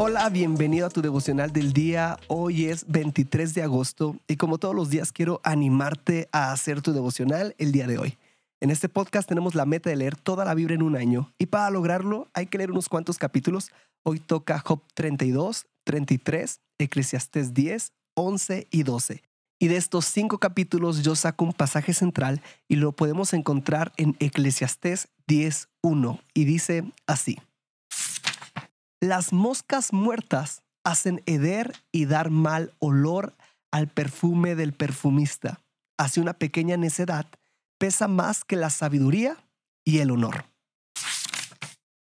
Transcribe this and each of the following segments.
Hola, bienvenido a tu devocional del día. Hoy es 23 de agosto y como todos los días quiero animarte a hacer tu devocional el día de hoy. En este podcast tenemos la meta de leer toda la Biblia en un año y para lograrlo hay que leer unos cuantos capítulos. Hoy toca Job 32, 33, Eclesiastés 10, 11 y 12. Y de estos cinco capítulos yo saco un pasaje central y lo podemos encontrar en Eclesiastés 10, 1 y dice así. Las moscas muertas hacen heder y dar mal olor al perfume del perfumista. Hace una pequeña necedad pesa más que la sabiduría y el honor.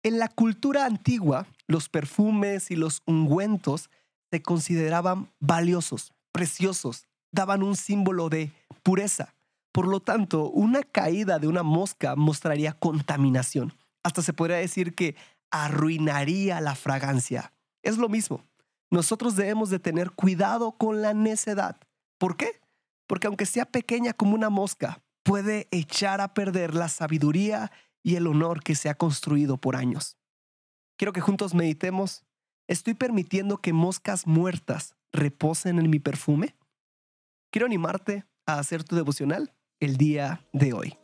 En la cultura antigua, los perfumes y los ungüentos se consideraban valiosos, preciosos, daban un símbolo de pureza. Por lo tanto, una caída de una mosca mostraría contaminación. Hasta se podría decir que arruinaría la fragancia. Es lo mismo. Nosotros debemos de tener cuidado con la necedad. ¿Por qué? Porque aunque sea pequeña como una mosca, puede echar a perder la sabiduría y el honor que se ha construido por años. Quiero que juntos meditemos. ¿Estoy permitiendo que moscas muertas reposen en mi perfume? Quiero animarte a hacer tu devocional el día de hoy.